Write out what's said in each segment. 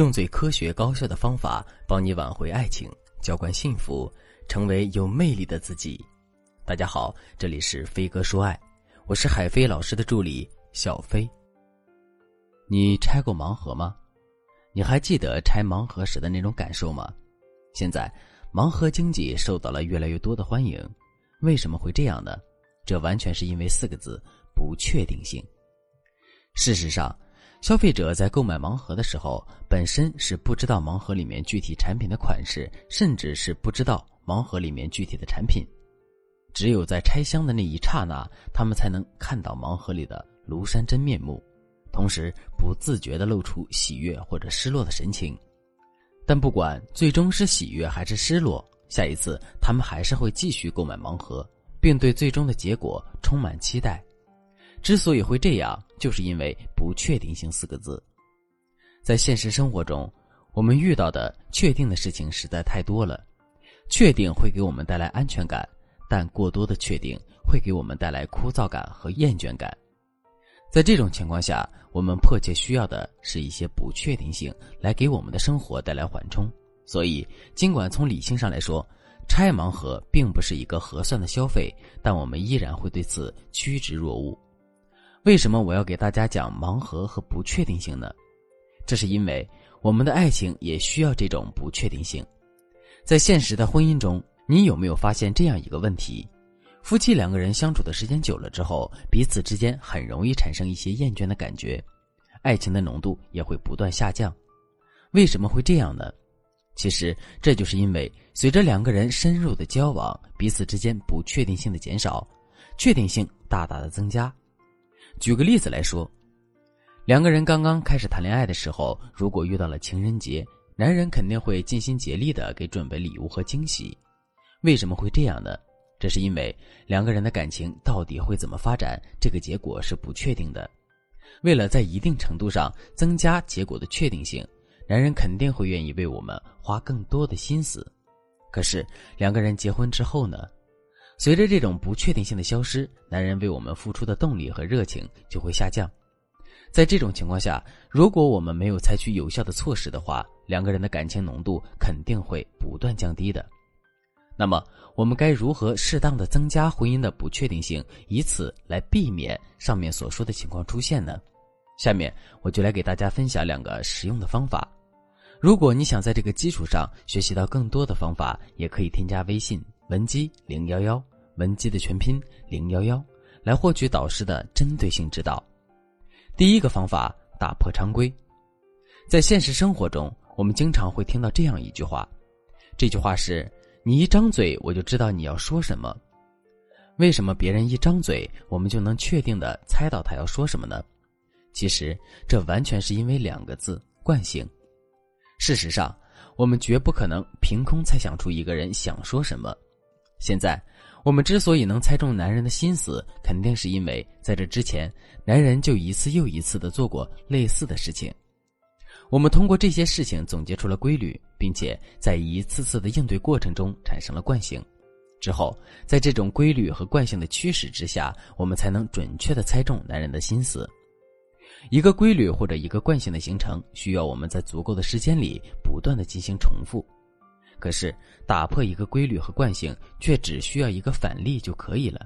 用最科学高效的方法帮你挽回爱情，浇灌幸福，成为有魅力的自己。大家好，这里是飞哥说爱，我是海飞老师的助理小飞。你拆过盲盒吗？你还记得拆盲盒时的那种感受吗？现在盲盒经济受到了越来越多的欢迎，为什么会这样呢？这完全是因为四个字：不确定性。事实上。消费者在购买盲盒的时候，本身是不知道盲盒里面具体产品的款式，甚至是不知道盲盒里面具体的产品。只有在拆箱的那一刹那，他们才能看到盲盒里的庐山真面目，同时不自觉地露出喜悦或者失落的神情。但不管最终是喜悦还是失落，下一次他们还是会继续购买盲盒，并对最终的结果充满期待。之所以会这样，就是因为不确定性四个字。在现实生活中，我们遇到的确定的事情实在太多了。确定会给我们带来安全感，但过多的确定会给我们带来枯燥感和厌倦感。在这种情况下，我们迫切需要的是一些不确定性，来给我们的生活带来缓冲。所以，尽管从理性上来说，拆盲盒并不是一个合算的消费，但我们依然会对此趋之若鹜。为什么我要给大家讲盲盒和不确定性呢？这是因为我们的爱情也需要这种不确定性。在现实的婚姻中，你有没有发现这样一个问题：夫妻两个人相处的时间久了之后，彼此之间很容易产生一些厌倦的感觉，爱情的浓度也会不断下降。为什么会这样呢？其实这就是因为随着两个人深入的交往，彼此之间不确定性的减少，确定性大大的增加。举个例子来说，两个人刚刚开始谈恋爱的时候，如果遇到了情人节，男人肯定会尽心竭力的给准备礼物和惊喜。为什么会这样呢？这是因为两个人的感情到底会怎么发展，这个结果是不确定的。为了在一定程度上增加结果的确定性，男人肯定会愿意为我们花更多的心思。可是两个人结婚之后呢？随着这种不确定性的消失，男人为我们付出的动力和热情就会下降。在这种情况下，如果我们没有采取有效的措施的话，两个人的感情浓度肯定会不断降低的。那么，我们该如何适当的增加婚姻的不确定性，以此来避免上面所说的情况出现呢？下面我就来给大家分享两个实用的方法。如果你想在这个基础上学习到更多的方法，也可以添加微信文姬零幺幺。文姬的全拼零幺幺，来获取导师的针对性指导。第一个方法，打破常规。在现实生活中，我们经常会听到这样一句话，这句话是：“你一张嘴，我就知道你要说什么。”为什么别人一张嘴，我们就能确定的猜到他要说什么呢？其实，这完全是因为两个字：惯性。事实上，我们绝不可能凭空猜想出一个人想说什么。现在。我们之所以能猜中男人的心思，肯定是因为在这之前，男人就一次又一次的做过类似的事情。我们通过这些事情总结出了规律，并且在一次次的应对过程中产生了惯性。之后，在这种规律和惯性的驱使之下，我们才能准确的猜中男人的心思。一个规律或者一个惯性的形成，需要我们在足够的时间里不断的进行重复。可是，打破一个规律和惯性，却只需要一个反例就可以了。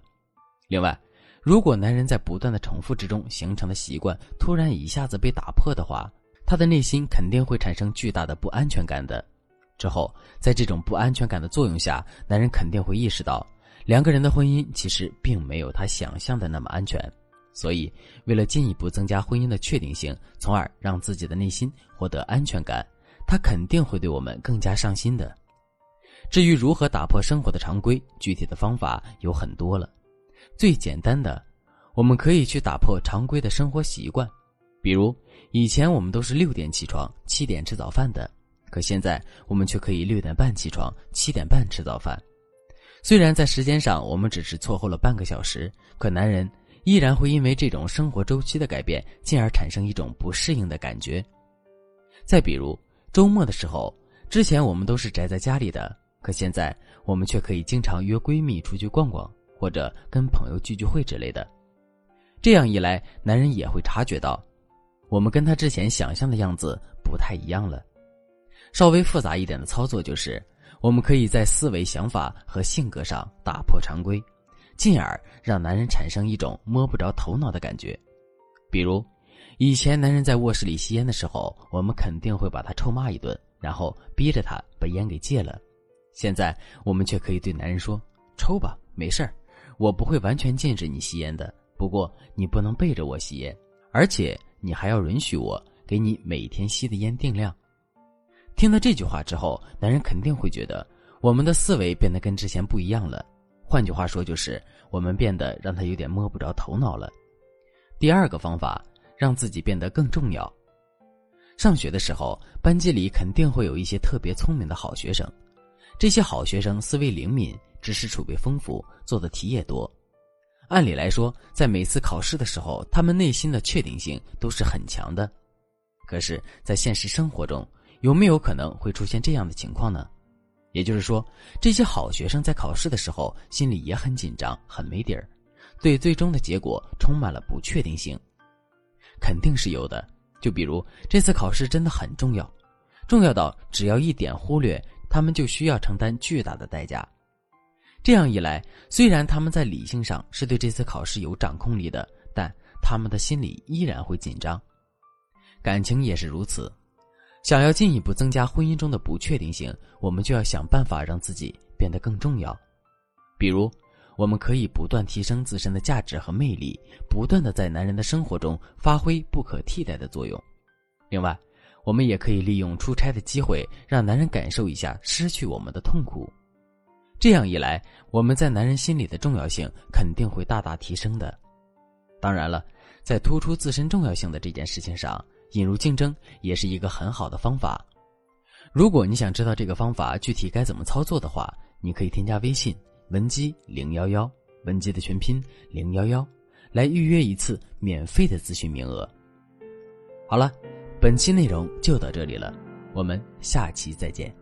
另外，如果男人在不断的重复之中形成的习惯突然一下子被打破的话，他的内心肯定会产生巨大的不安全感的。之后，在这种不安全感的作用下，男人肯定会意识到，两个人的婚姻其实并没有他想象的那么安全。所以，为了进一步增加婚姻的确定性，从而让自己的内心获得安全感，他肯定会对我们更加上心的。至于如何打破生活的常规，具体的方法有很多了。最简单的，我们可以去打破常规的生活习惯。比如，以前我们都是六点起床、七点吃早饭的，可现在我们却可以六点半起床、七点半吃早饭。虽然在时间上我们只是错后了半个小时，可男人依然会因为这种生活周期的改变，进而产生一种不适应的感觉。再比如，周末的时候，之前我们都是宅在家里的。可现在，我们却可以经常约闺蜜出去逛逛，或者跟朋友聚聚会之类的。这样一来，男人也会察觉到，我们跟他之前想象的样子不太一样了。稍微复杂一点的操作就是，我们可以在思维、想法和性格上打破常规，进而让男人产生一种摸不着头脑的感觉。比如，以前男人在卧室里吸烟的时候，我们肯定会把他臭骂一顿，然后逼着他把烟给戒了。现在我们却可以对男人说：“抽吧，没事儿，我不会完全禁止你吸烟的。不过你不能背着我吸烟，而且你还要允许我给你每天吸的烟定量。”听到这句话之后，男人肯定会觉得我们的思维变得跟之前不一样了。换句话说，就是我们变得让他有点摸不着头脑了。第二个方法，让自己变得更重要。上学的时候，班级里肯定会有一些特别聪明的好学生，这些好学生思维灵敏，知识储备丰富，做的题也多。按理来说，在每次考试的时候，他们内心的确定性都是很强的。可是，在现实生活中，有没有可能会出现这样的情况呢？也就是说，这些好学生在考试的时候心里也很紧张，很没底儿，对最终的结果充满了不确定性。肯定是有的。就比如这次考试真的很重要，重要到只要一点忽略，他们就需要承担巨大的代价。这样一来，虽然他们在理性上是对这次考试有掌控力的，但他们的心里依然会紧张。感情也是如此。想要进一步增加婚姻中的不确定性，我们就要想办法让自己变得更重要。比如，我们可以不断提升自身的价值和魅力，不断的在男人的生活中发挥不可替代的作用。另外，我们也可以利用出差的机会，让男人感受一下失去我们的痛苦。这样一来，我们在男人心里的重要性肯定会大大提升的。当然了，在突出自身重要性的这件事情上。引入竞争也是一个很好的方法。如果你想知道这个方法具体该怎么操作的话，你可以添加微信文姬零幺幺，文姬的全拼零幺幺，来预约一次免费的咨询名额。好了，本期内容就到这里了，我们下期再见。